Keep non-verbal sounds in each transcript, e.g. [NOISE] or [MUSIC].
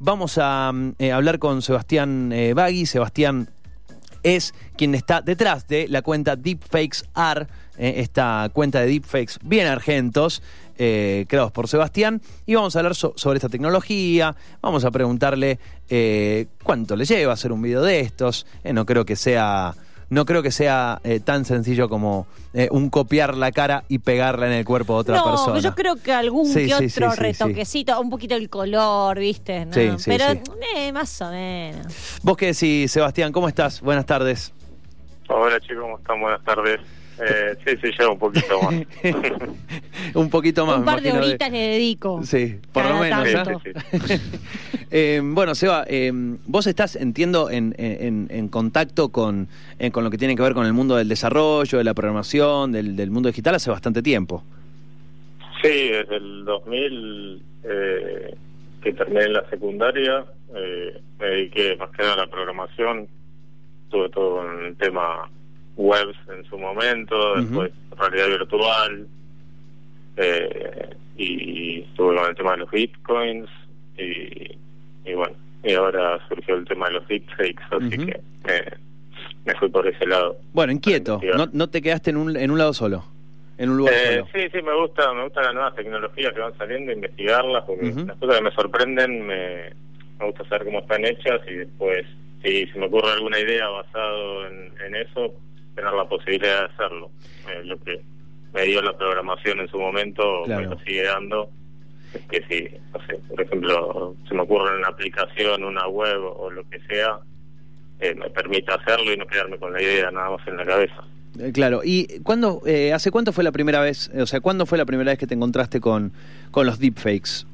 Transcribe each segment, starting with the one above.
Vamos a mm, eh, hablar con Sebastián eh. Sebastián es quien está detrás de la cuenta Deepfakes R, eh, esta cuenta de deepfakes bien argentos, eh, creados por Sebastián. Y vamos a hablar so- sobre esta tecnología. Vamos a preguntarle eh, cuánto le lleva hacer un video de estos. No creo que sea. No creo que sea eh, tan sencillo como eh, un copiar la cara y pegarla en el cuerpo de otra no, persona. yo creo que algún Sí, que sí, otro sí, sí, retoquecito, un poquito el color, ¿viste? ¿no? Sí, sí, Pero sí. eh, más o menos. Vos qué decís, Sebastián, ¿cómo estás? Buenas tardes. Hola chicos, ¿cómo están? Buenas tardes. Eh, sí, sí, lleva un poquito más. [LAUGHS] un poquito más. un par de horitas le dedico. Sí, por lo menos. Sí, ¿eh? tanto. sí, sí. [LAUGHS] Eh, bueno, Seba, eh, vos estás, entiendo, en, en- en contacto con, eh, con lo que tiene que ver con el mundo del desarrollo, de la programación, del, del mundo digital hace bastante tiempo. Sí, desde el 2000 eh, que terminé la secundaria, eh, me dediqué más que nada a la programación. Tuve todo en el tema webs en su momento, después realidad virtual, eh, y estuve con el tema de los bitcoins, y, y bueno, y ahora surgió el tema de los deepfakes, así que eh, me fui por ese lado. Bueno, inquieto, no, no te quedaste en un, en un lado solo, en un lugar Eh, solo. sí, sí, me gusta, me gustan las nuevas tecnologías que van saliendo, investigarlas, porque las cosas que me sorprenden me, me gusta saber cómo están hechas y después, si se me ocurre alguna idea basado en, en eso, tener la posibilidad de hacerlo. Eh, lo que me dio la programación en su momento, Claro. me lo sigue dando. Es que si, no sé, por ejemplo, se me ocurre una aplicación, una web o lo que sea, eh, me permite hacerlo y no quedarme con la idea nada más en la cabeza. Eh, claro, ¿y cuándo, eh, hace cuánto fue la primera vez, o sea, cuándo fue la primera vez que te encontraste con, con los deepfakes?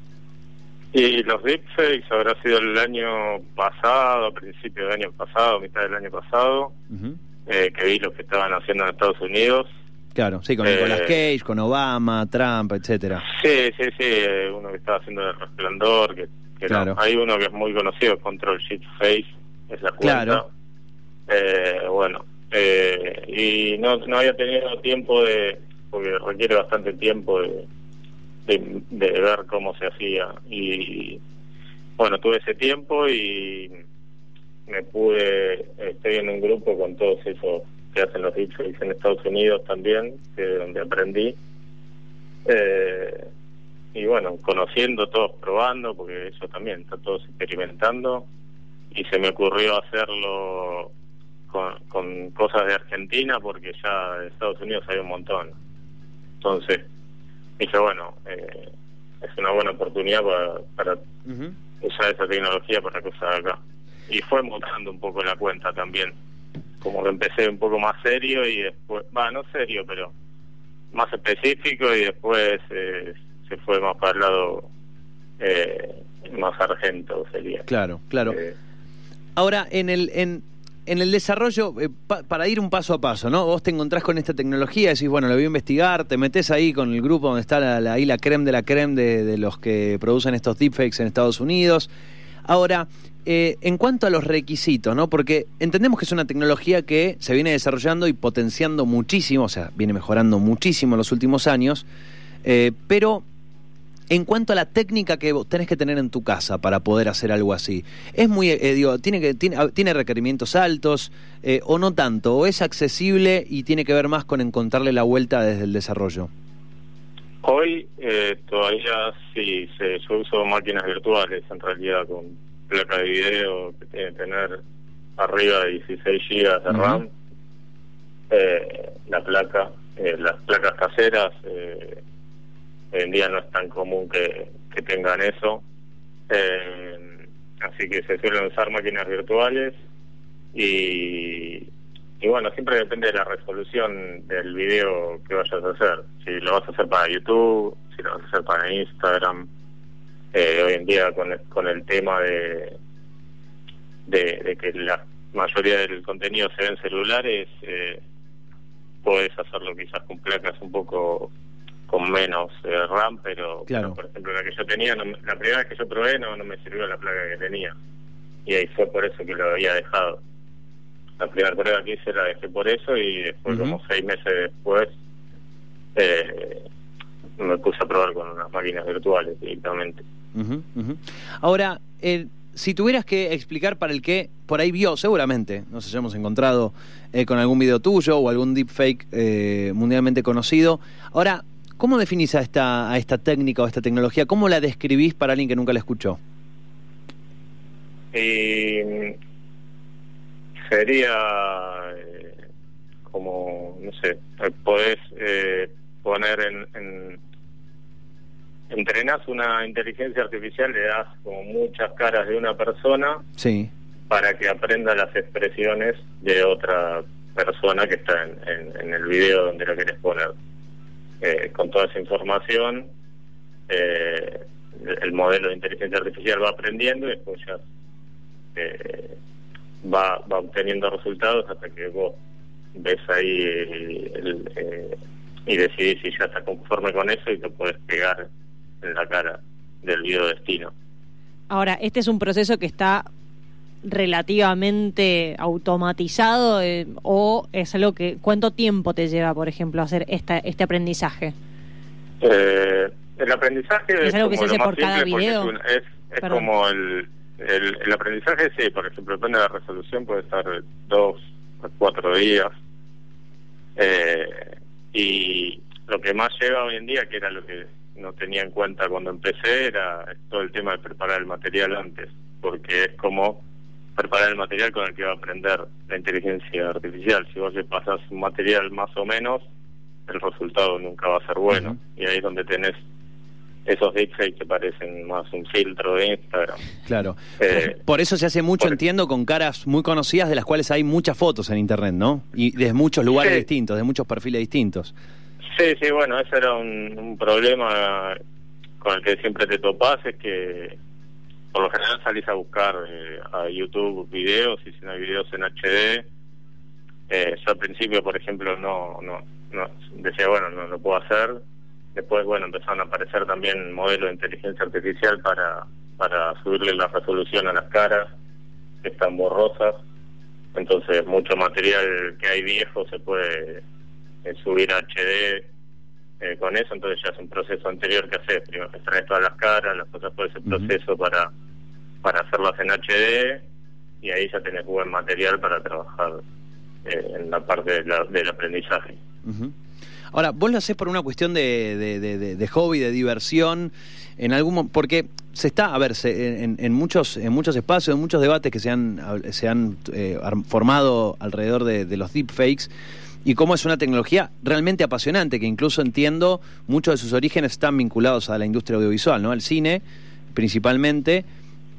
Y los deepfakes habrá sido el año pasado, a principio del año pasado, mitad del año pasado, que vi lo que estaban haciendo en Estados Unidos. Claro, sí, con Eh, Nicolas Cage, con Obama, Trump, etcétera. Sí, sí, sí, eh, uno que estaba haciendo el resplandor, que, que no. Claro. hay uno que es muy conocido, Control Shift Face, es la cuenta. Claro. Eh, bueno, eh, y no, no había tenido tiempo de, porque requiere bastante tiempo de, de, de ver cómo se hacía. Y bueno, tuve ese tiempo y me pude, estoy en un grupo con todos esos que hacen los deepfakes en Estados Unidos también, que donde aprendí. Eh, y bueno, conociendo, todos probando, porque eso también, está todos experimentando. Y se me ocurrió hacerlo con, con cosas de Argentina, porque ya de Estados Unidos hay un montón. Entonces, dije, bueno, eh, es una buena oportunidad para, para usar esa tecnología para cosas acá. Y fue montando un poco la cuenta también. Como que empecé un poco más serio y después, va, no serio, pero más específico y después eh, se fue más para el lado eh, más argento sería. Claro, claro. Eh, Ahora, en el, en, en el desarrollo, eh, pa- para ir un paso a paso, ¿no? Vos te encontrás con esta tecnología, decís, bueno, lo voy a investigar, te metes ahí con el grupo donde está la, la- ahí la creme de la creme de, de los que producen estos deepfakes en Estados Unidos. Ahora, eh, en cuanto a los requisitos, ¿no? Porque entendemos que es una tecnología que se viene desarrollando y potenciando muchísimo, o sea, viene mejorando muchísimo en los últimos años, eh, pero en cuanto a la técnica que vos tenés que tener en tu casa para poder hacer algo así, es muy, eh, digo, tiene que tiene, tiene requerimientos altos eh, o no tanto, o es accesible y tiene que ver más con encontrarle la vuelta desde el desarrollo. Hoy eh, todavía sí, se, yo uso máquinas virtuales en realidad con placa de video que tiene que tener arriba de 16 GB de. RAM. Eh, la placa, eh, las placas caseras, eh, hoy en día no es tan común que, que tengan eso. Eh, así que se suelen usar máquinas virtuales y, y bueno, siempre depende de la resolución del video que vayas a hacer. Si lo vas a hacer para YouTube, si lo vas a hacer para Instagram. Eh, hoy en día con el, con el tema de, de, de que la mayoría del contenido se ve en celulares, eh, puedes hacerlo quizás con placas un poco con menos eh, RAM, pero, Claro. por ejemplo la que yo tenía, no la primera vez que yo probé no, no me sirvió la placa que tenía. Y ahí fue por eso que lo había dejado. La primera prueba que hice la dejé por eso y después como seis meses después eh, me puse a probar con unas máquinas virtuales directamente. Ahora, eh, si tuvieras que explicar para el que por ahí vio, seguramente nos hayamos encontrado eh, con algún video tuyo o algún deepfake eh, mundialmente conocido. Ahora, ¿cómo definís a esta, a esta técnica o esta tecnología? ¿Cómo la describís para alguien que nunca la escuchó? Y sería eh, como, no sé, podés eh, poner en, en... Entrenás una inteligencia artificial, le das como muchas caras de una persona Sí. para que aprenda las expresiones de otra persona que está en, en- en el video donde lo querés poner. Eh, con toda esa información, el- el modelo de inteligencia artificial va aprendiendo y después ya va, va obteniendo resultados hasta que vos ves ahí el- el, eh, y decidís si ya está conforme con eso y te puedes pegar en la cara del video destino. Ahora, este es un proceso que está relativamente automatizado eh, o es algo que cuánto tiempo te lleva, por ejemplo, hacer esta, este aprendizaje. Eh, el aprendizaje ¿Es algo que se hace por cada video? Es, es, es como el, el, el aprendizaje, sí, por ejemplo, depende de la resolución, puede estar dos a cuatro días. Eh, y lo que más lleva hoy en día, que era lo que no tenía en cuenta cuando empecé, era todo el tema de preparar el material antes, porque es como preparar el material con el que va a aprender la inteligencia artificial. Si vos le pasas un material más o menos, el resultado nunca va a ser bueno. Y ahí es donde tenés esos deepfakes que parecen más un filtro de Instagram. Claro. Eh, por eso se hace mucho, por- entiendo, con caras muy conocidas de las cuales hay muchas fotos en internet, ¿no? Y de muchos lugares Sí. distintos, de muchos perfiles distintos. Sí, sí, bueno, ese era un, un problema con el que siempre te topás, es que por lo general salís a buscar eh, a YouTube videos y si no hay videos en HD, eh, yo al principio, por ejemplo, no, no, no decía, bueno, no lo puedo hacer. Después, bueno, empezaron a aparecer también modelos de inteligencia artificial para, para subirle la resolución a las caras, que están borrosas. Entonces, mucho material que hay viejo se puede eh, subir a HD eh, con eso, entonces ya es un proceso anterior que haces, primero extraes todas las caras, las pasas por ese Ujú. proceso para, para hacerlas en HD y ahí ya tenés buen material para trabajar eh, en la parte de la- del aprendizaje. Ahora, vos lo hacés por una cuestión de, de- de- de- hobby, de diversión, en algún porque se está, a ver, se- en, en muchos en muchos espacios, en muchos debates que se han se han eh, formado alrededor de, de los deepfakes y cómo es una tecnología realmente apasionante que incluso entiendo muchos de sus orígenes están vinculados a la industria audiovisual, ¿no? Al cine principalmente,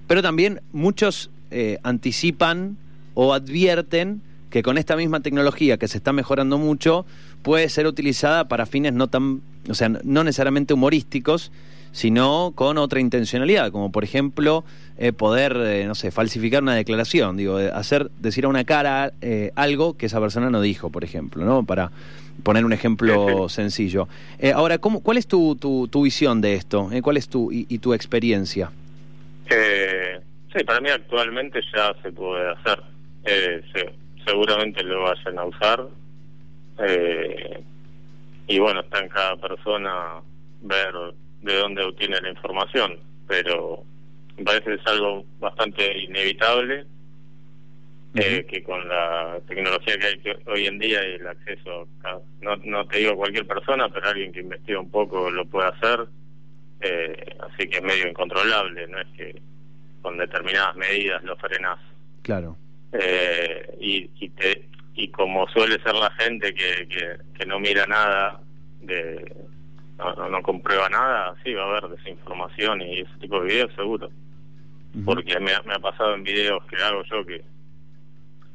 pero también muchos eh, anticipan o advierten que con esta misma tecnología que se está mejorando mucho puede ser utilizada para fines no tan, o sea, no necesariamente humorísticos, sino con otra intencionalidad, como por ejemplo eh, poder, eh, no sé, falsificar una declaración, digo, eh, hacer decir a una cara eh, algo que esa persona no dijo, por ejemplo, ¿no? Para poner un ejemplo sencillo. Eh, ahora, ¿cómo, ¿cuál es tu, tu, tu visión de esto? ¿Cuál es tu y, y tu experiencia? Eh, sí, para mí actualmente ya se puede hacer. Eh, se- seguramente lo vayan a usar. Eh, y bueno, está en cada persona ver de dónde obtiene la información, pero me parece que es algo bastante inevitable. eh, que con la tecnología que hay que hoy en día y el acceso, a- no, no te digo cualquier persona, pero alguien que investiga un poco lo puede hacer, eh, así que es medio incontrolable, no es que con determinadas medidas lo frenas. Claro. Eh, y, y, te, y como suele ser la gente que, que, que no mira nada, de no, no, no comprueba nada, sí va a haber desinformación y ese tipo de videos seguro. Porque me, ha- me ha pasado en videos que hago yo que...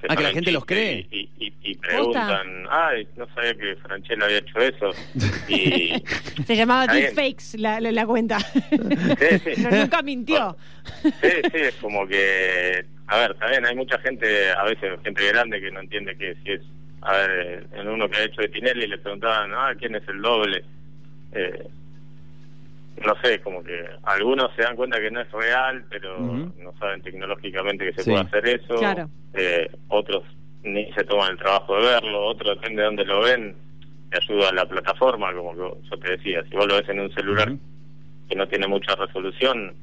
Ah, que la gente los cree. Y, y, y preguntan, ay, no sabía que Franchella había hecho eso. [LAUGHS] Y, Se llamaba. Deepfakes la, la, la cuenta. Sí, sí. No, nunca mintió. Sí, sí, es como que, a ver, también hay mucha gente, a veces gente grande que no entiende que si es, a ver, en uno que ha hecho de Tinelli le preguntaban, ah, ¿quién es el doble? Eh, no sé, como que algunos se dan cuenta que no es real, pero no saben tecnológicamente que se Sí. puede hacer eso. Claro. Eh, otros ni se toman el trabajo de verlo, otros depende de dónde lo ven, te ayuda la plataforma, como que yo te decía, si vos lo ves en un celular que no tiene mucha resolución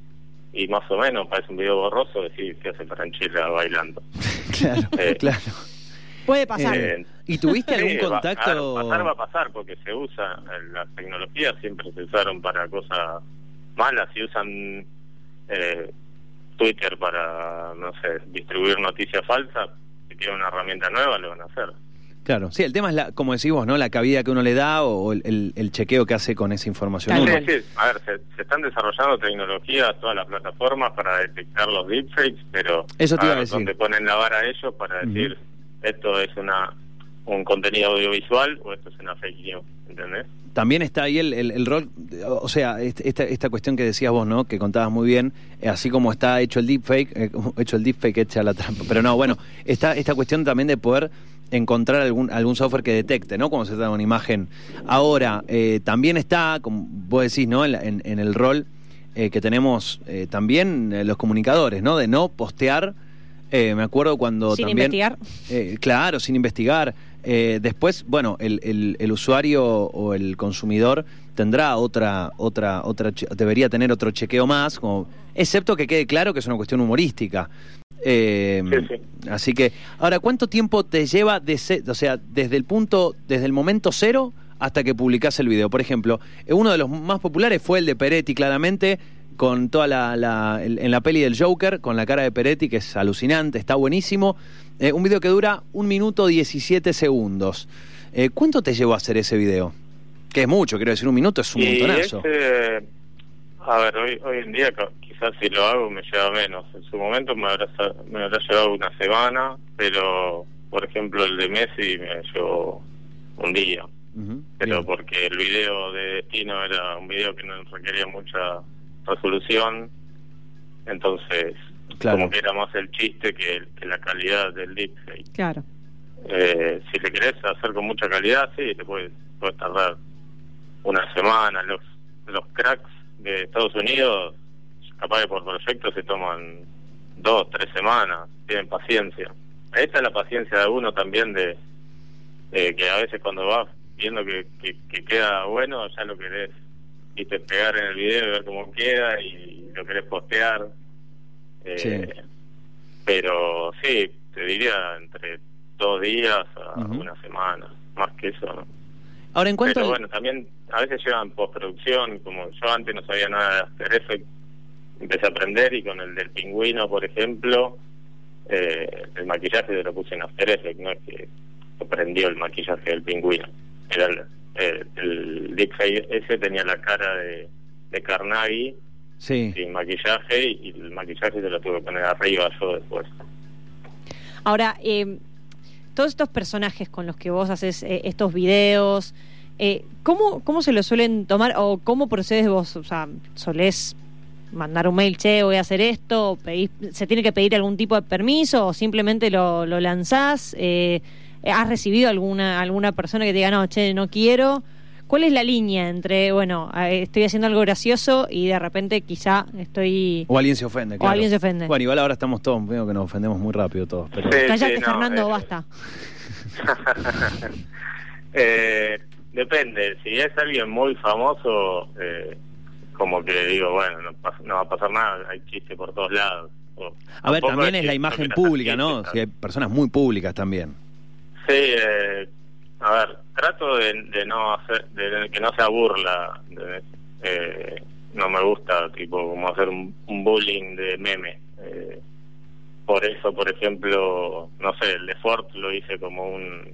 y más o menos parece un video borroso, decir que hace Franchella bailando. [LAUGHS] claro, Eh, claro. Puede pasar. Eh, ¿Y tuviste algún Sí, va- contacto? a pasar va a pasar porque se usa, eh, las tecnologías siempre se usaron para cosas malas y usan eh, Twitter para, no sé, distribuir noticias falsas. Si tienen una herramienta nueva, lo van a hacer. Claro, sí, el tema es, la, como decís vos, ¿no? La cabida que uno le da o el, el- el chequeo que hace con esa información. Sí, sí. A ver, se, se están desarrollando tecnologías, todas las plataformas para detectar los deepfakes, pero Eso te iba a ver, decir. donde ponen la vara a ellos para decir esto es una un contenido audiovisual o esto es una fake news, ¿entendés? También está ahí el, el- el rol, o sea, este- esta, esta cuestión que decías vos, ¿no? Que contabas muy bien, eh, así como está hecho el deepfake, eh, [LAUGHS] hecho el deepfake, hecha la trampa. Pero no, bueno, está esta cuestión también de poder encontrar algún, algún software que detecte, ¿no? Cuando se trata de una imagen. Ahora, eh, también está, como vos decís, ¿no? En, en- en el rol eh, que tenemos eh, también eh, los comunicadores, ¿no? De no postear. Eh, me acuerdo cuando Sin también... investigar. Eh, claro, sin investigar. Eh, después, bueno, el, el- el usuario o el consumidor tendrá otra, otra, otra, debería tener otro chequeo más, como, excepto que quede claro que es una cuestión humorística. Eh, Sí, Así que, ahora, ¿cuánto tiempo te lleva, de se- o sea, desde el punto, desde el momento cero hasta que publicás el video? Por ejemplo, eh, uno de los más populares fue el de Peretti, claramente, con toda la, la- en la peli del Joker, con la cara de Peretti, que es alucinante, está buenísimo. Eh, un video que dura un minuto 17 segundos. Eh, ¿Cuánto te llevó a hacer ese video? Que es mucho, quiero decir, un minuto es un y montonazo. a ver, hoy, hoy en día quizás si lo hago me lleva menos. En su momento me habrá, me habrá llevado una semana, pero por ejemplo el de Messi me llevó un día. Ujú, Pero bien. porque el video de Destino era un video que no requería mucha resolución, entonces Claro. como que era más el chiste que, que la calidad del deepfake. Claro. Eh, si le querés hacer con mucha calidad, sí, te puedes, puedes tardar una semana. Los, los cracks de Estados Unidos, capaz que por proyecto se toman dos, tres semanas, tienen paciencia. Esta es la paciencia de uno también de eh, que a veces cuando vas viendo que, que, que queda bueno, ya lo querés viste, pegar en el video y ver cómo queda y lo querés postear. Eh, Sí. Pero sí, te diría entre dos días a una semana, más que eso, ¿no? Ahora, en cuanto Pero al- bueno, también a veces llevan postproducción, como yo antes no sabía nada de After Effects, empecé a aprender y con el del pingüino, por ejemplo, eh, el maquillaje se lo puse en After Effects, no es que aprendió el maquillaje del pingüino. Era el, el, el ese tenía la cara de, de Carnaghi Sí. sin maquillaje y el maquillaje se lo tuve que poner arriba yo después. Ahora, eh, todos estos personajes con los que vos haces eh, estos videos, eh, ¿cómo, ¿cómo se lo suelen tomar o cómo procedes vos? O sea, ¿solés mandar un mail, che, voy a hacer esto? o pedís- ¿Se tiene que pedir algún tipo de permiso o simplemente lo, lo lanzás? Eh, ¿Has recibido alguna, alguna persona que te diga, no, che, no quiero? ¿Cuál es la línea entre, bueno, eh, estoy haciendo algo gracioso y de repente quizá estoy... O alguien se ofende, O alguien se ofende. Bueno, igual ahora estamos todos, veo que nos ofendemos muy rápido todos. Pero... Sí. Cállate, no, Fernando, eh, basta. [LAUGHS] eh, depende, si es alguien muy famoso, eh, como que digo, bueno, no, pas- no va a pasar nada, hay chiste por todos lados. O- A ver, también es la imagen pública, ¿no? Si hay personas muy públicas también. Sí, eh, a ver, trato de, de no hacer, de que no sea burla. de- eh, no me gusta, tipo, como hacer un, un bullying de meme. Eh, por eso, por ejemplo, no sé, el de Ford lo hice como un,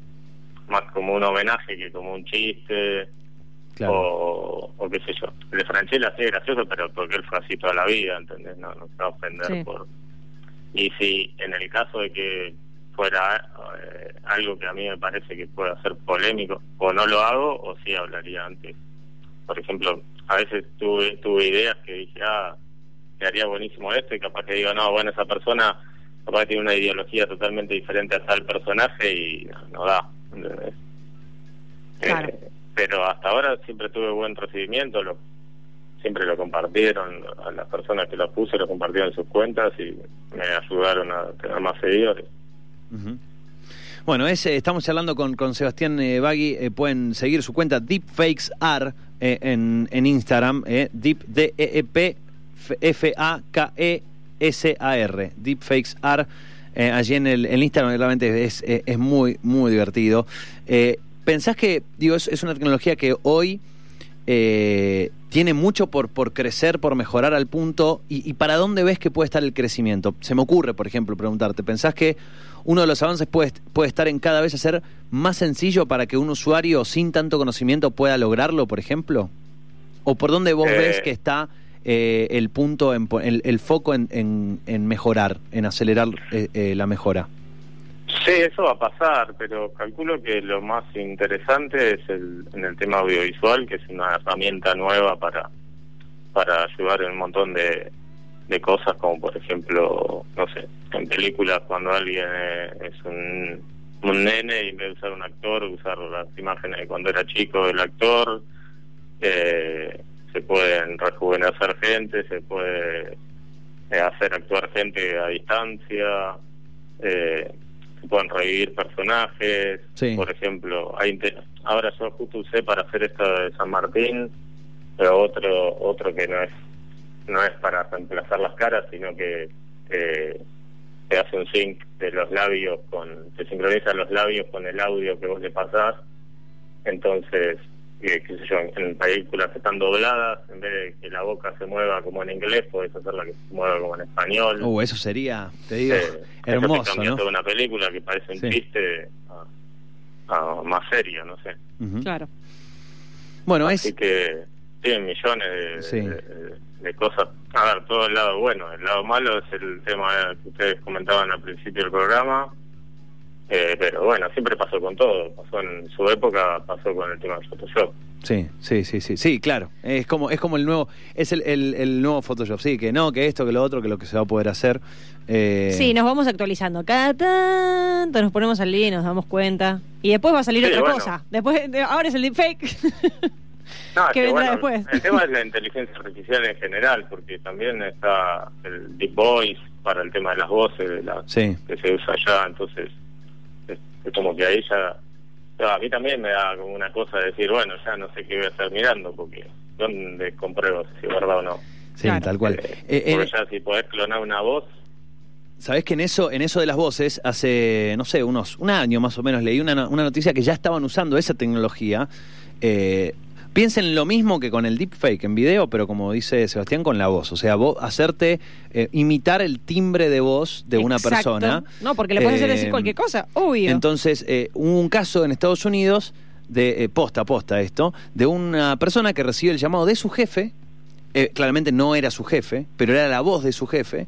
más como un homenaje que como un chiste. Claro. O, o qué sé yo. El de Franchella sí es gracioso, pero porque él fue así toda la vida, ¿entendés? No, no se va a ofender Sí. por... Y si en el caso de que fuera eh, algo que a mí me parece que pueda ser polémico, o no lo hago, o sí hablaría antes. Por ejemplo, a veces tuve, tuve ideas que dije, ah, quedaría buenísimo esto, y capaz que digo, no, bueno, esa persona capaz que tiene una ideología totalmente diferente a tal personaje y no, no da. ¿entendés? Claro. Eh, pero hasta ahora siempre tuve buen recibimiento, lo, siempre lo compartieron, a las personas que lo puse lo compartieron en sus cuentas y me ayudaron a tener más seguidores. Bueno, es, eh, estamos charlando con, Sebastián eh, Bagui. eh, pueden seguir su cuenta DeepfakesAR eh, en, en Instagram, eh, Deep, D-E-E-P, F-A-K-E-S-A-R, Deepfakes R. eh, allí en el, Instagram realmente es, es, muy, muy divertido. ¿Pensás que, digo, es una tecnología que hoy eh, tiene mucho por, por crecer, por mejorar al punto? Y, y para dónde ves que puede estar el crecimiento? Se me ocurre, por ejemplo, preguntarte, ¿pensás que uno de los avances puede, puede estar en cada vez hacer más sencillo para que un usuario sin tanto conocimiento pueda lograrlo, por ejemplo? ¿O por dónde vos Eh. ves que está eh, el punto, en, el, el foco en, en- en mejorar, en acelerar eh, eh, la mejora? Sí, eso va a pasar, pero calculo que lo más interesante es el, en el tema audiovisual, que es una herramienta nueva para, para ayudar en un montón de, de cosas, como por ejemplo, no sé, en películas cuando alguien es un, un nene y en vez de usar un actor, usar las imágenes de cuando era chico del actor, eh, se pueden rejuvenecer gente, se puede eh, hacer actuar gente a distancia, eh, se pueden revivir personajes, Sí. por ejemplo, hay ahora yo justo usé para hacer esto de San Martín, pero otro otro que no es no es para reemplazar las caras, sino que eh, te hace un sync de los labios con te sincroniza los labios con el audio que vos le pasás, entonces eh, qué sé yo, en películas están dobladas, en vez de que la boca se mueva como en inglés, podés hacerla que se mueva como en español. Uh, eso sería, te digo, Eh, hermoso, ¿no? toda una película que parece un Sí. chiste a, a más serio, no sé. Claro. Bueno, Así es... que tienen millones de, Sí. de- de cosas. A ver, todo el lado bueno. El lado malo es el tema que ustedes comentaban al principio del programa. Eh, pero bueno, siempre pasó con todo. Pasó en su época, pasó con el tema del Photoshop. Sí, sí, sí, sí, sí, claro. Es como, es como el nuevo, es el, el, el nuevo Photoshop, sí, que no, que esto, que lo otro, que lo que se va a poder hacer. Eh, Sí, nos vamos actualizando. Cada tanto nos ponemos al día y nos damos cuenta. Y después va a salir Sí, otra bueno. cosa. Después, de- ahora es el deepfake. [LAUGHS] No, es [LAUGHS] ¿Qué que, vendrá bueno, después? El tema es la [LAUGHS] inteligencia artificial en general, porque también está el Deep Voice para el tema de las voces, de la, Sí. que se usa allá, entonces es, es como que ahí ya, a mí también me da como una cosa de decir, bueno, ya no sé qué voy a estar mirando, porque ¿dónde compruebo si es verdad o no? Sí, Claro. tal cual. Eh, Eh, porque eh, ya si podés clonar una voz, Sabés que en eso, en eso de las voces, hace, no sé, unos, un año más o menos, leí una, una noticia que ya estaban usando esa tecnología. Eh, piensen lo mismo que con el deepfake en video, pero como dice Sebastián, con la voz. O sea, vos hacerte eh, imitar el timbre de voz de una persona. No, porque le puedes hacer Eh, decir cualquier cosa, obvio. Entonces, eh, hubo un caso en Estados Unidos, de eh, posta a posta esto, de una persona que recibe el llamado de su jefe. eh, claramente no era su jefe, pero era la voz de su jefe.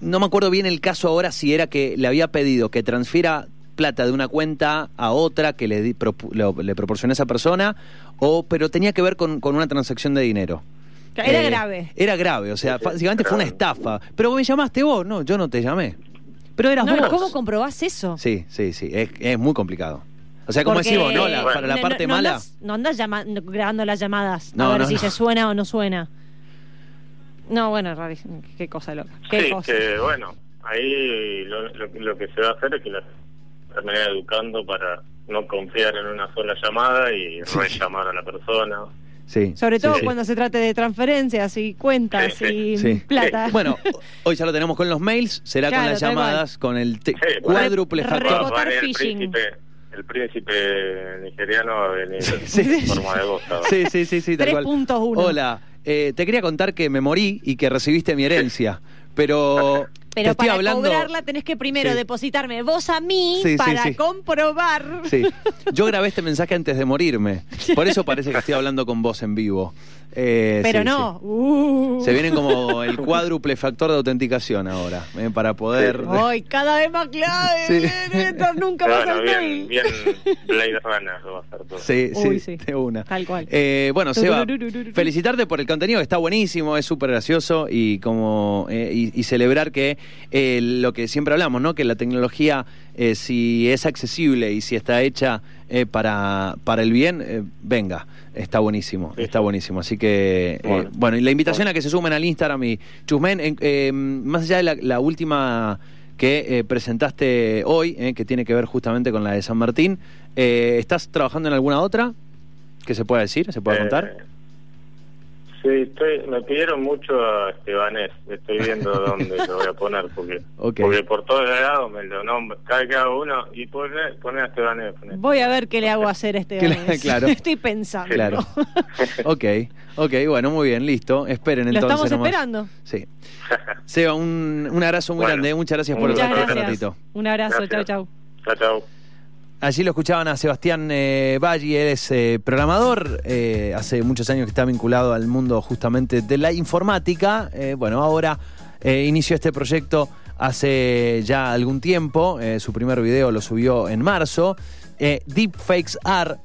No me acuerdo bien el caso ahora si era que le había pedido que transfiera plata de una cuenta a otra que le, di- propu- lo- le proporcionó esa persona, o, pero tenía que ver con, con una transacción de dinero. Era Eh, grave. Era grave, o sea, básicamente fue una estafa. Pero me llamaste vos, no, yo no te llamé. Pero eras No, vos. ¿Cómo comprobás eso? Sí, sí, sí, es, es muy complicado. O sea, como decimos, ¿no? La- Bueno. para la no- parte no, mala. Andás, no andas llama- grabando las llamadas No, a ver no, si no. se suena o no suena. No, bueno, rarísimo. Qué cosa loca. Qué sí, cosa. que bueno, ahí lo, lo, lo que se va a hacer es que la terminar educando para no confiar en una sola llamada y Sí. rellamar a la persona. Sí. Sobre todo sí. cuando se trate de transferencias y cuentas y Sí. plata. Bueno, hoy ya lo tenemos con los mails, será Claro, con las llamadas, con el cuádruple factor. el príncipe, el príncipe nigeriano va a venir Sí. en forma de voz. ahora. Sí, sí, sí, sí, tal cual. 3.1. Hola, eh, te quería contar que me morí y que recibiste mi herencia, [LAUGHS] pero, Pero estoy para hablando... cobrarla tenés que primero Sí. depositarme vos a mí Sí, para sí. comprobar. Sí, yo grabé este mensaje antes de morirme, por eso parece que estoy hablando con vos en vivo. Eh, Pero sí, no. sí. Uh. Se vienen como el cuádruple factor de autenticación ahora, eh, para poder... [LAUGHS] Ay, cada vez más clave. Nunca pasa bueno, el bien, mail. bien Blade Runner lo va a hacer todo. Sí, Uy, sí, sí. de una. Tal cual. Eh, bueno, Seba, felicitarte por el contenido, está buenísimo, es súper gracioso y como eh, y, y celebrar que eh, lo que siempre hablamos, ¿no? Que la tecnología, eh, si es accesible y si está hecha eh, para, para el bien, eh, venga, está buenísimo, Sí. está buenísimo. Así que, eh, bueno. Bueno. y la invitación a que se sumen al Instagram y Chusmen, eh, eh, más allá de la, la última que eh, presentaste hoy, eh, que tiene que ver justamente con la de San Martín, eh, ¿estás trabajando en alguna otra? ¿Qué se puede decir? ¿Se puede Eh, contar? Sí, estoy, me pidieron mucho a Estebanés. Estoy viendo [LAUGHS] dónde lo voy a poner porque, porque por todos lados me lo nombro. Cada vez que hago uno y poner pone a Estebanés. Voy a ver qué le hago hacer a [LAUGHS] este Vanés. [LAUGHS] claro. Estoy pensando. Claro. ok, ok, bueno, muy bien, listo. Esperen Lo entonces. estamos nomás. esperando. Sí. Seba, un, un abrazo muy Bueno, grande. Muchas gracias por el ratito. Un abrazo. Chau, chau. Chao, chao. Allí lo escuchaban a Sebastián eh, Valli, él es eh, programador, eh, hace muchos años que está vinculado al mundo justamente de la informática. Bueno, ahora inició este proyecto hace ya algún tiempo, su primer video lo subió en marzo. Deepfakes Are